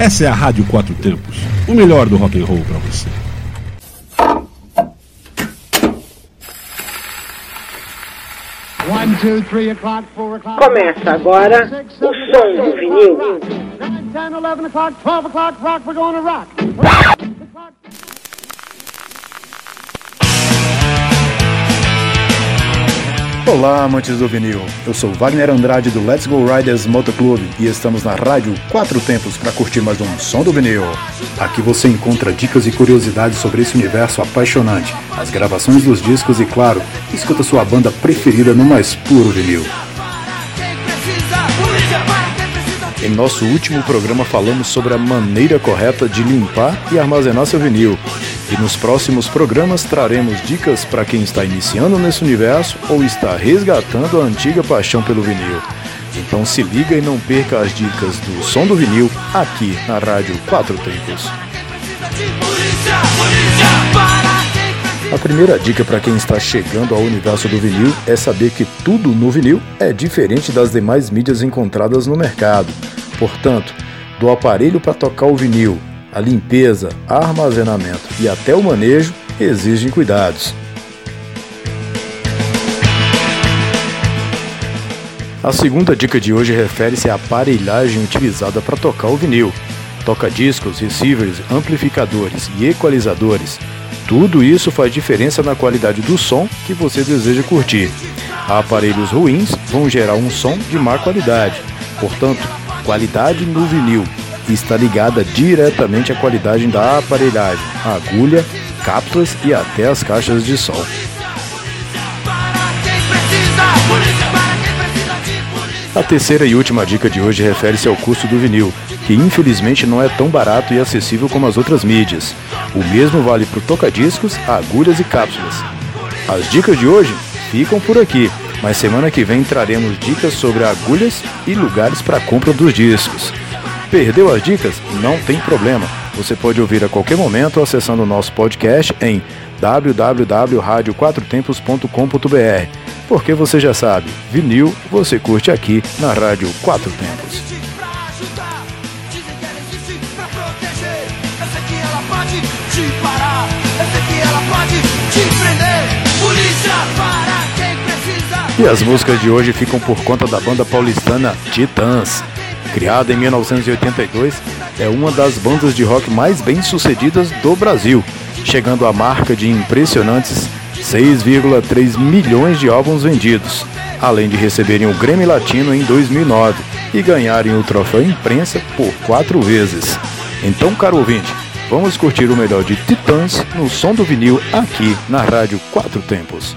Essa é a Rádio Quatro Tempos, o melhor do rock and roll para você. Começa agora o som do vinil. 10, 11 o'clock, 12 o'clock, rock, we're going to rock. Olá, amantes do vinil. Eu sou Wagner Andrade do Let's Go Riders Motoclube e estamos na rádio Quatro Tempos para curtir mais um som do vinil. Aqui você encontra dicas e curiosidades sobre esse universo apaixonante, as gravações dos discos e, claro, escuta sua banda preferida no mais puro vinil. Em nosso último programa falamos sobre a maneira correta de limpar e armazenar seu vinil. E nos próximos programas traremos dicas para quem está iniciando nesse universo ou está resgatando a antiga paixão pelo vinil. Então se liga e não perca as dicas do som do vinil aqui na Rádio Quatro Tempos. A primeira dica para quem está chegando ao universo do vinil é saber que tudo no vinil é diferente das demais mídias encontradas no mercado. Portanto, do aparelho para tocar o vinil, a limpeza, armazenamento e até o manejo exigem cuidados. A segunda dica de hoje refere-se à aparelhagem utilizada para tocar o vinil. Toca-discos, receivers, amplificadores e equalizadores tudo isso faz diferença na qualidade do som que você deseja curtir. Aparelhos ruins vão gerar um som de má qualidade. Portanto, qualidade no vinil está ligada diretamente à qualidade da aparelhagem, agulha, cápsulas e até as caixas de som. A terceira e última dica de hoje refere-se ao custo do vinil, que infelizmente não é tão barato e acessível como as outras mídias. O mesmo vale para tocadiscos, agulhas e cápsulas. As dicas de hoje ficam por aqui, mas semana que vem traremos dicas sobre agulhas e lugares para compra dos discos. Perdeu as dicas? Não tem problema. Você pode ouvir a qualquer momento acessando o nosso podcast em www.radioquatrotempos.com.br. Porque você já sabe, vinil você curte aqui na Rádio Quatro Tempos. E as músicas de hoje ficam por conta da banda paulistana Titãs. Criada em 1982, é uma das bandas de rock mais bem-sucedidas do Brasil, chegando à marca de impressionantes 6,3 milhões de álbuns vendidos, além de receberem o Grammy Latino em 2009 e ganharem o troféu imprensa por quatro vezes. Então, caro ouvinte, vamos curtir o melhor de Titãs no som do vinil aqui na Rádio Quatro Tempos.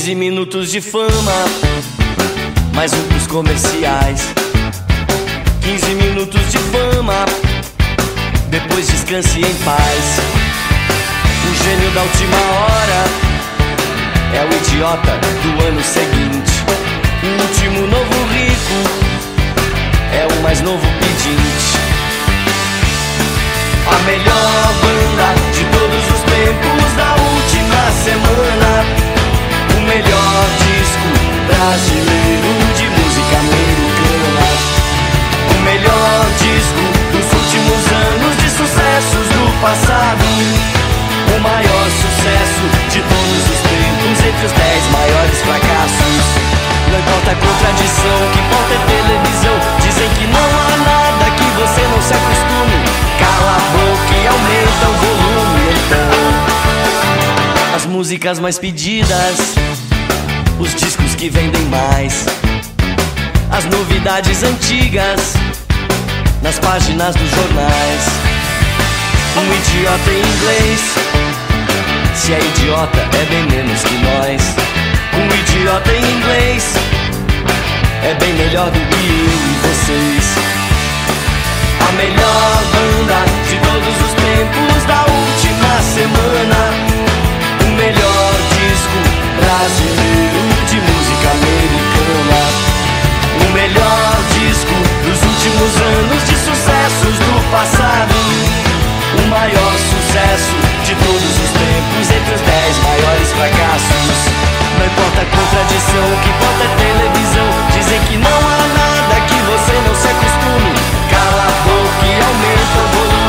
15 minutos de fama, mais um pros comerciais. 15 minutos de fama, depois descanse em paz. O gênio da última hora é o idiota do ano seguinte. O último novo rico é o mais novo pedinte. A melhor banda de todos os tempos da última semana melhor disco brasileiro de música americana. O melhor disco dos últimos anos de sucessos do passado. O maior sucesso de todos os tempos entre os dez maiores fracassos. Não importa a contradição, que importa é televisão. Dizem que não há nada que você não se acostume. Cala a boca e aumenta o volume então. As músicas mais pedidas os discos que vendem mais, as novidades antigas nas páginas dos jornais. Um idiota em inglês, se é idiota é bem menos que nós. Um idiota em inglês é bem melhor do que eu e vocês. A melhor banda de todos os tempos da última semana. O melhor disco brasileiro de música americana. O melhor disco dos últimos anos de sucessos do passado. O maior sucesso de todos os tempos, entre os dez maiores fracassos. Não importa a contradição, o que importa é televisão. Dizem que não há nada que você não se acostume. Cala a boca e aumenta o volume.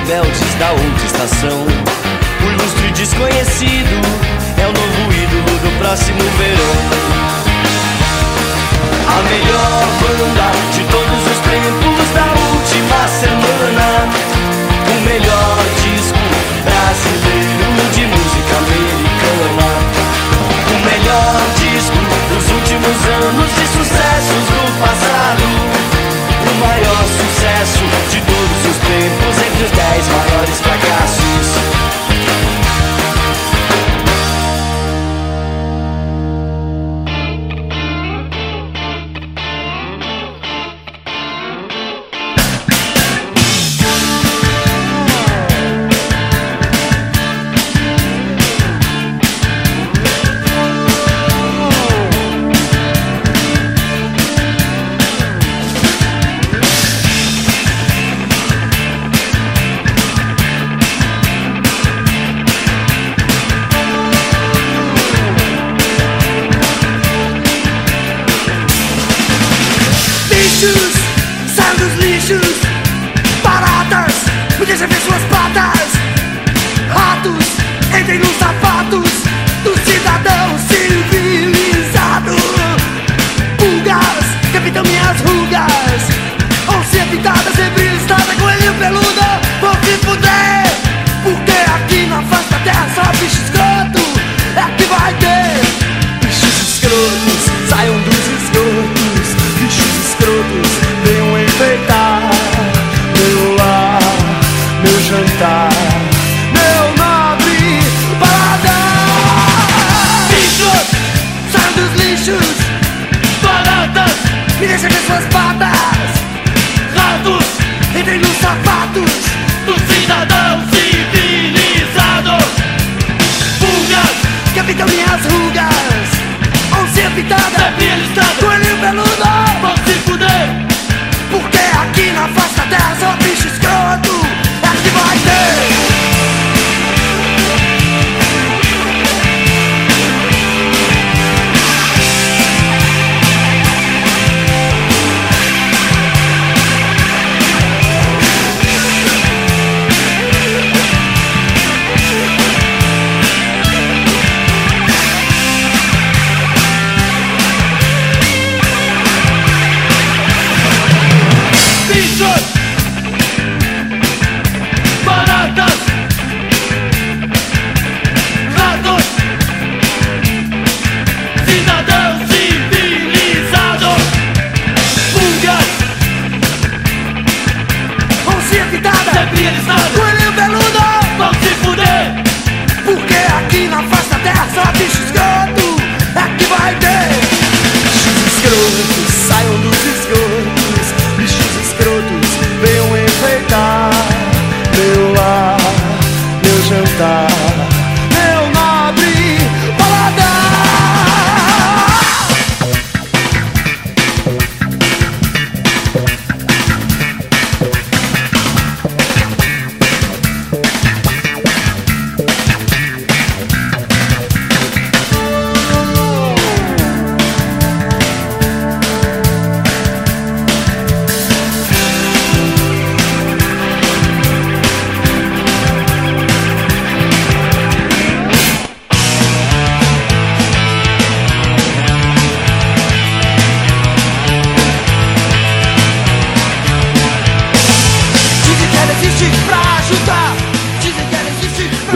Rebeldes da outra estação. O ilustre desconhecido é o novo ídolo do próximo verão. A melhor banda de todos os tempos da última semana. O melhor disco brasileiro de música americana. O melhor disco dos últimos anos de sucessos do passado. Maior sucesso de todos os tempos entre os dez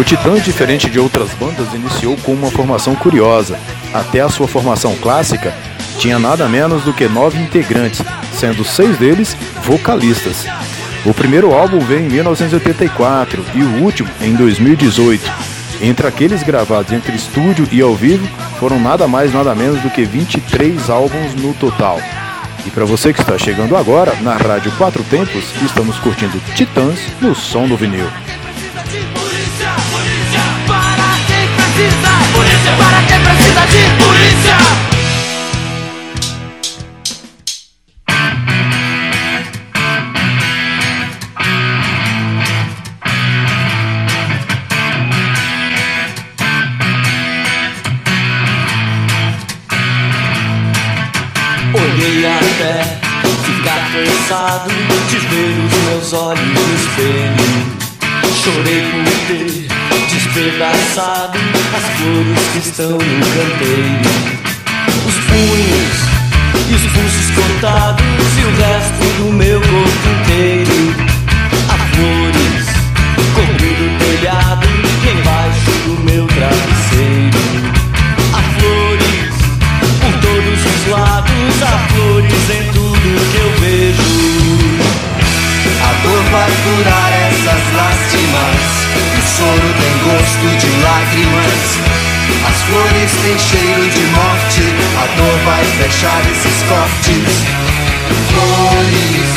O Titã, diferente de outras bandas, iniciou com uma formação curiosa. Até a sua formação clássica, tinha nada menos do que nove integrantes, sendo seis deles vocalistas. O primeiro álbum veio em 1984 e o último em 2018. Entre aqueles gravados entre estúdio e ao vivo, foram nada mais nada menos do que 23 álbuns no total. E para você que está chegando agora, na Rádio Quatro Tempos, estamos curtindo Titãs no som do vinil. Precisa. Polícia, para quem precisa de polícia. Olhei até ficar cansado de ver os meus olhos flores que estão no canteiro. Os punhos e os pulsos cortados fechar esses cortes. Flores,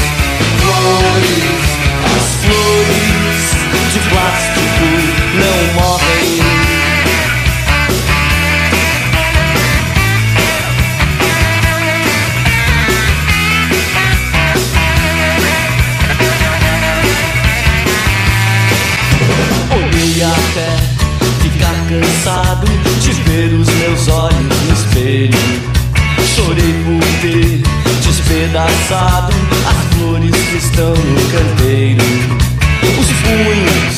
flores. As flores de plástico estão no canteiro. Os punhos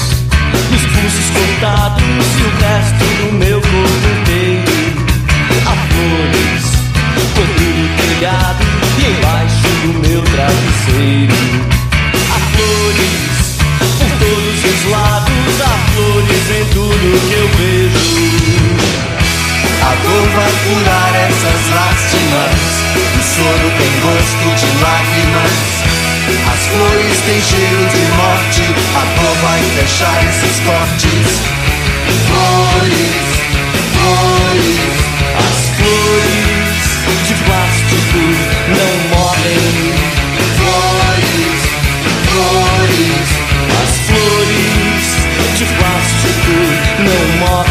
os pulsos cortados e o resto do meu corpo inteiro. Há flores cobrindo o telhado e embaixo do meu travesseiro. Há flores por todos os lados, há flores em tudo que eu vejo. A dor vai curar essas lástimas. O soro tem gosto de lágrimas. As flores têm cheiro de morte. A dor vai fechar esses cortes. Flores, flores. As flores de plástico não morrem. Flores, flores. As flores de plástico não morrem.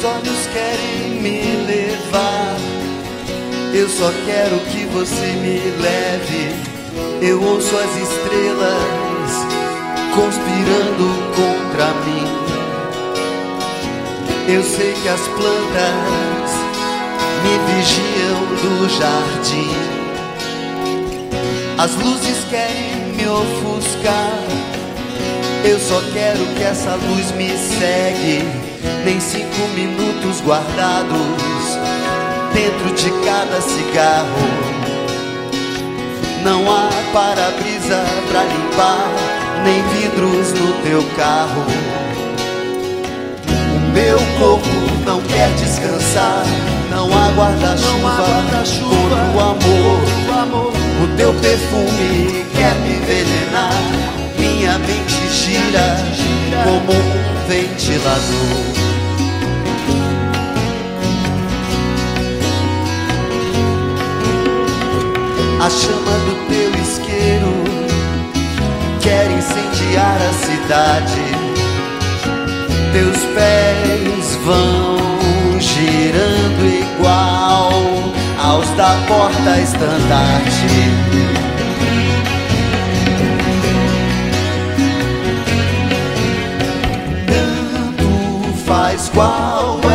Seus olhos querem me levar. Eu só quero que você me leve. Eu ouço as estrelas conspirando contra mim. Eu sei que as plantas me vigiam do jardim. As luzes querem me ofuscar. Eu só quero que essa luz me segue. Nem cinco minutos guardados dentro de cada cigarro. Não há para-brisa pra limpar, nem vidros no teu carro. O meu corpo não quer descansar, não há guarda-chuva guarda contra o amor. O teu perfume quer me envenenar, minha mente gira como um ventilador. A chama do teu isqueiro quer incendiar a cidade. Teus pés vão girando igual aos da porta estandarte. Tanto faz qual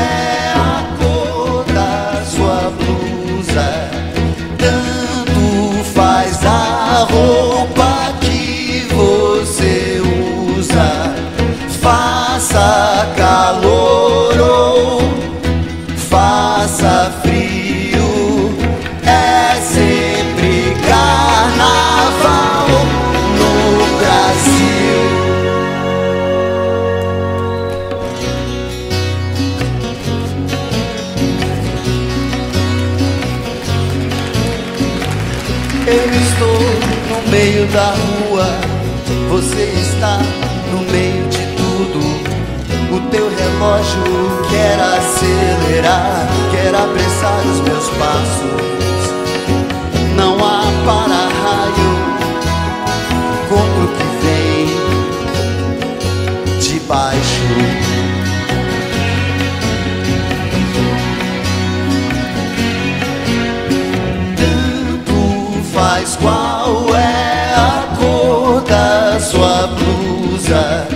Eu estou no meio da rua, você está no meio de tudo. O teu relógio quer acelerar, quer apressar os meus passos. Qual é a cor da sua blusa.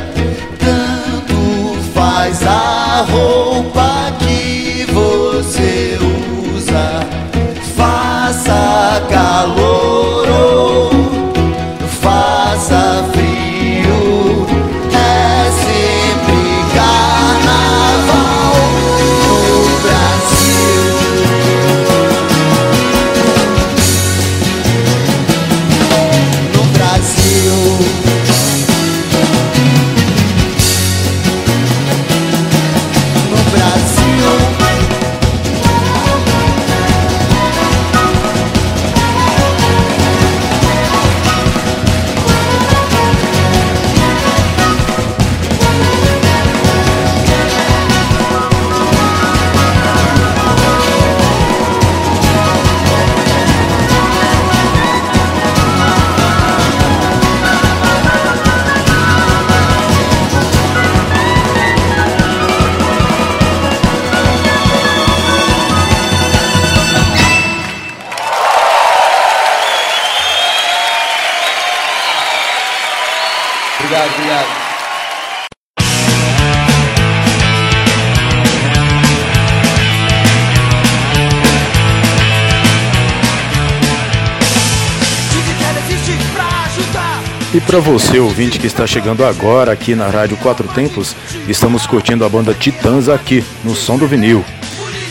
E para você, ouvinte que está chegando agora aqui na Rádio Quatro Tempos, estamos curtindo a banda Titãs aqui, no Som do Vinil.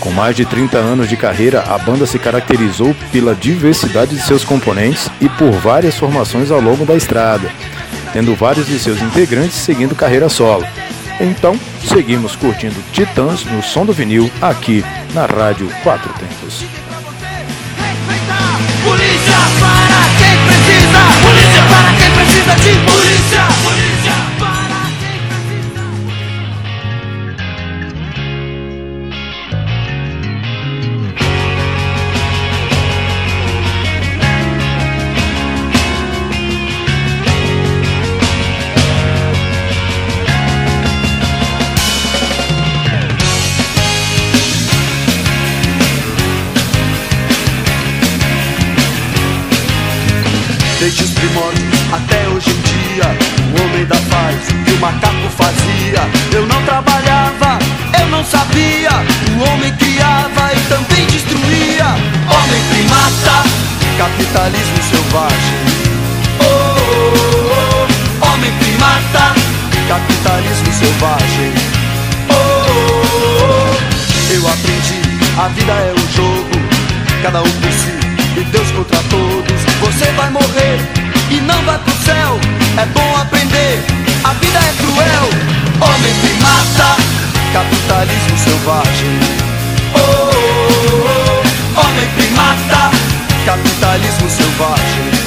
Com mais de 30 anos de carreira, a banda se caracterizou pela diversidade de seus componentes e por várias formações ao longo da estrada, tendo vários de seus integrantes seguindo carreira solo. Então, seguimos curtindo Titãs no Som do Vinil aqui na Rádio Quatro Tempos. Desde os primórdios até hoje em dia O homem da o que o macaco fazia Eu não trabalhava, eu não sabia O homem criava e também destruía Homem primata, capitalismo selvagem oh, oh, oh. Homem primata, capitalismo selvagem oh, oh, oh. Eu aprendi, a vida é um jogo Cada um por si e Deus contra todos. Você vai morrer e não vai pro céu. É bom aprender, a vida é cruel. Homem que mata, capitalismo selvagem. Oh, oh, oh. homem que mata, capitalismo selvagem.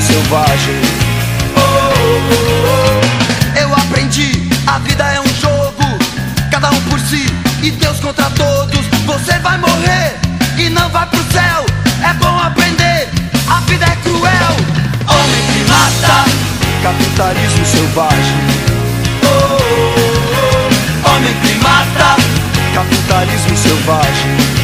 Selvagem. Eu aprendi, a vida é um jogo Cada um por si e Deus contra todos. Você vai morrer e não vai pro céu. É bom aprender, a vida é cruel. Homem que mata, capitalismo selvagem. Homem que mata, capitalismo selvagem.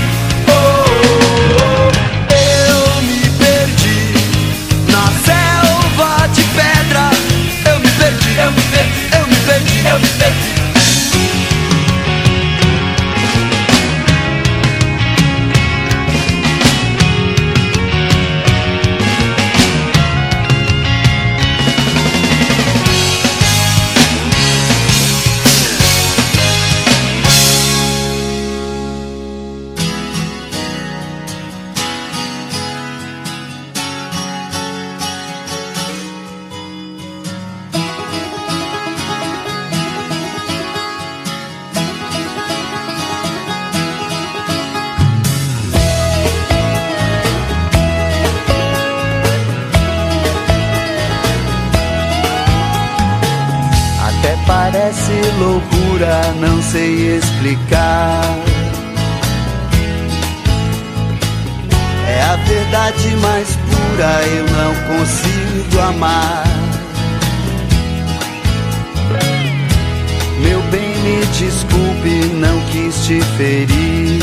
Loucura, não sei explicar. É a verdade mais pura, eu não consigo amar. Meu bem, me desculpe, não quis te ferir.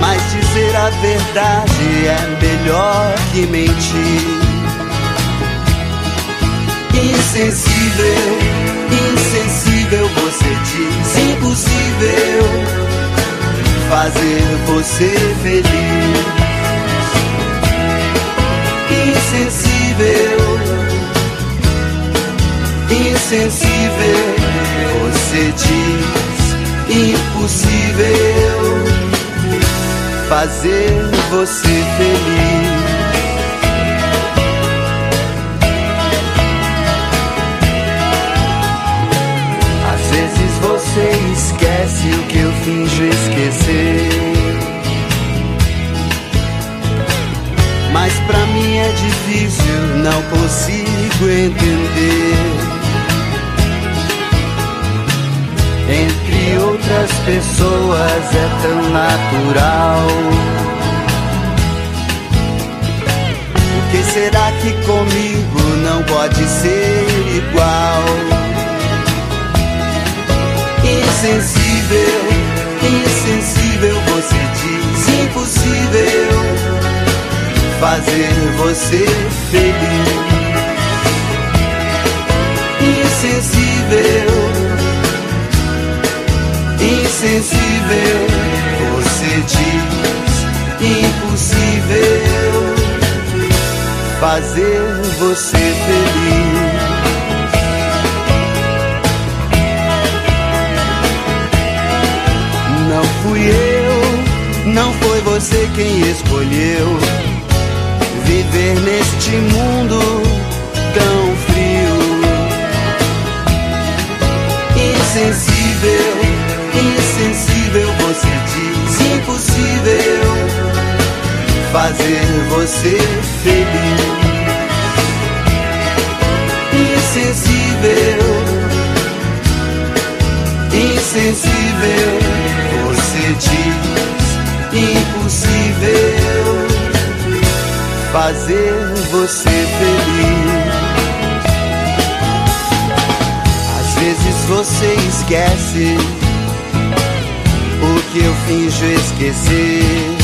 Mas dizer a verdade é melhor que mentir. Insensível, insensível, você diz impossível fazer você feliz. Insensível, insensível, você diz impossível fazer você feliz. Você esquece o que eu finjo esquecer. Mas pra mim é difícil, não consigo entender. Entre outras pessoas é tão natural. Por que será que comigo não pode ser igual? Insensível, insensível, você diz impossível fazer você feliz. Insensível, insensível, você diz impossível fazer você feliz. Você quem escolheu viver neste mundo tão frio. Insensível, insensível, você diz impossível fazer você feliz. Insensível, insensível, você diz impossível fazer você feliz. Às vezes você esquece o que eu finjo esquecer.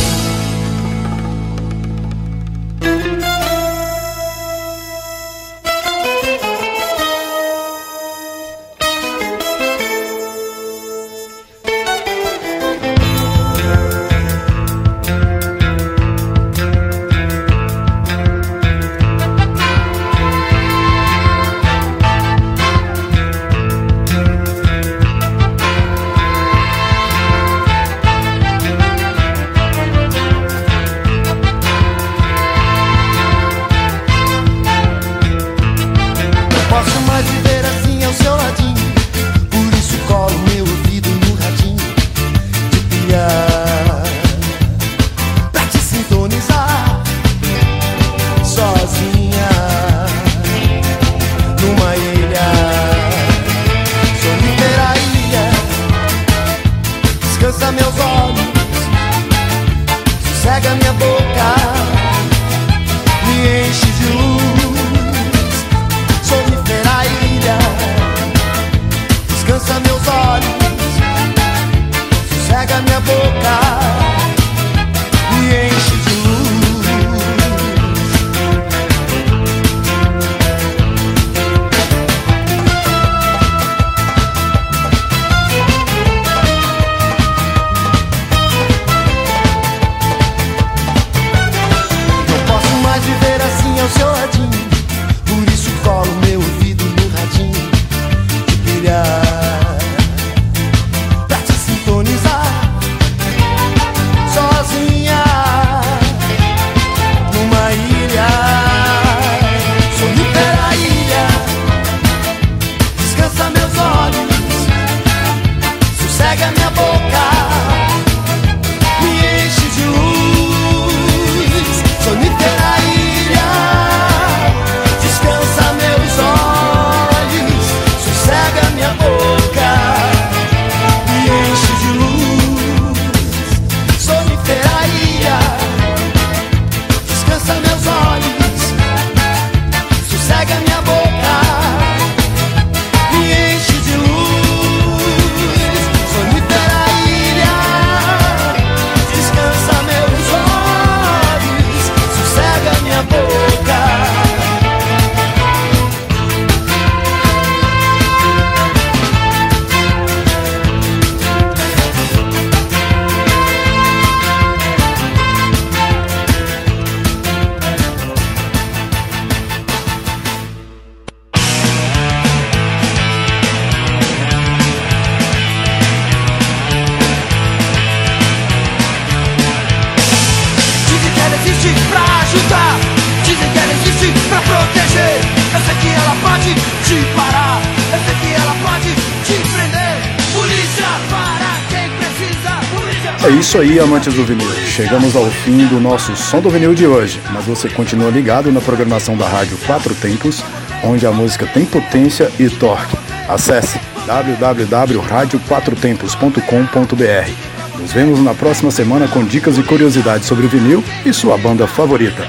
Isso aí, amantes do vinil. Chegamos ao fim do nosso Som do Vinil de hoje, mas você continua ligado na programação da Rádio Quatro Tempos, onde a música tem potência e torque. Acesse www.radioquatrotempos.com.br. Nos vemos na próxima semana com dicas e curiosidades sobre o vinil e sua banda favorita.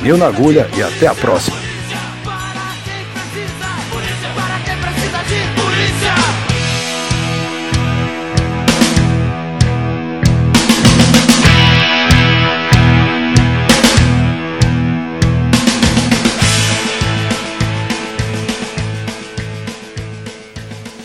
Vinil na agulha e até a próxima.